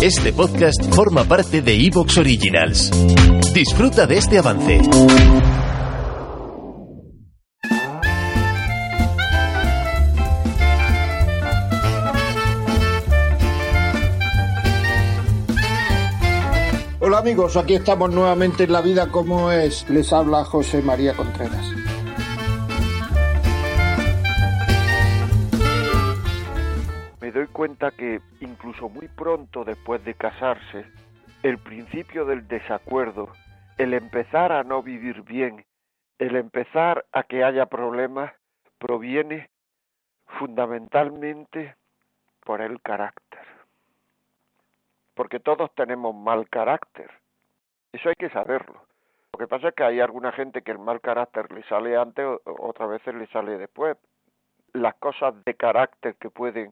Este podcast forma parte de Evox Originals. Disfruta de este avance. Hola amigos, aquí estamos nuevamente en La Vida como es. Les habla José María Contreras. Cuenta que incluso muy pronto después de casarse, el principio del desacuerdo, el empezar a no vivir bien, el empezar a que haya problemas, proviene fundamentalmente por el carácter. Porque todos tenemos mal carácter. Eso hay que saberlo. Lo que pasa es que hay alguna gente que el mal carácter le sale antes, otras veces le sale después. Las cosas de carácter que pueden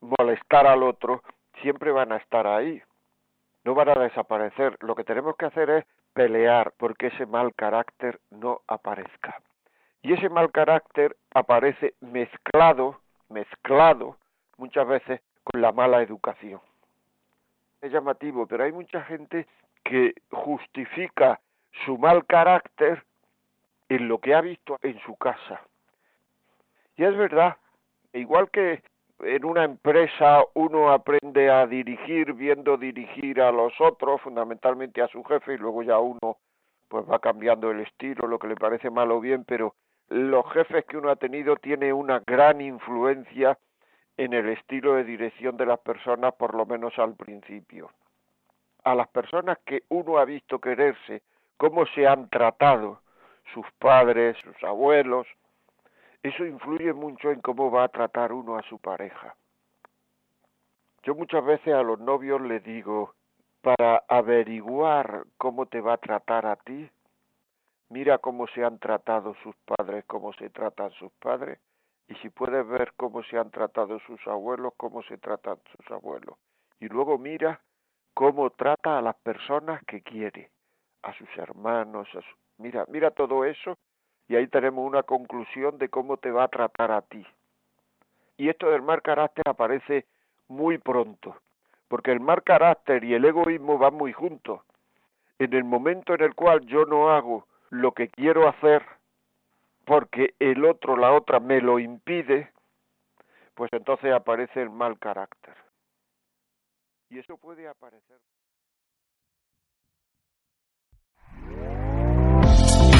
molestar al otro siempre van a estar ahí, no van a desaparecer. Lo que tenemos que hacer es pelear porque ese mal carácter no aparezca. Y ese mal carácter aparece mezclado, mezclado muchas veces con la mala educación. Es llamativo, pero hay mucha gente que justifica su mal carácter en lo que ha visto en su casa. Y es verdad, igual que en una empresa uno aprende a dirigir viendo dirigir a los otros, fundamentalmente a su jefe, y luego ya uno pues va cambiando el estilo, lo que le parece mal o bien, pero los jefes que uno ha tenido tiene una gran influencia en el estilo de dirección de las personas, por lo menos al principio. A las personas que uno ha visto quererse, cómo se han tratado sus padres, sus abuelos, eso influye mucho en cómo va a tratar uno a su pareja. Yo muchas veces a los novios les digo, para averiguar cómo te va a tratar a ti, mira cómo se han tratado sus padres, cómo se tratan sus padres, y si puedes ver cómo se han tratado sus abuelos, cómo se tratan sus abuelos. Y luego mira cómo trata a las personas que quiere, a sus hermanos, a mira, mira todo eso y ahí tenemos una conclusión de cómo te va a tratar a ti. Y esto del mal carácter aparece muy pronto, porque el mal carácter y el egoísmo van muy juntos. En el momento en el cual yo no hago lo que quiero hacer, porque el otro, la otra, me lo impide, pues entonces aparece el mal carácter. Y eso puede aparecer.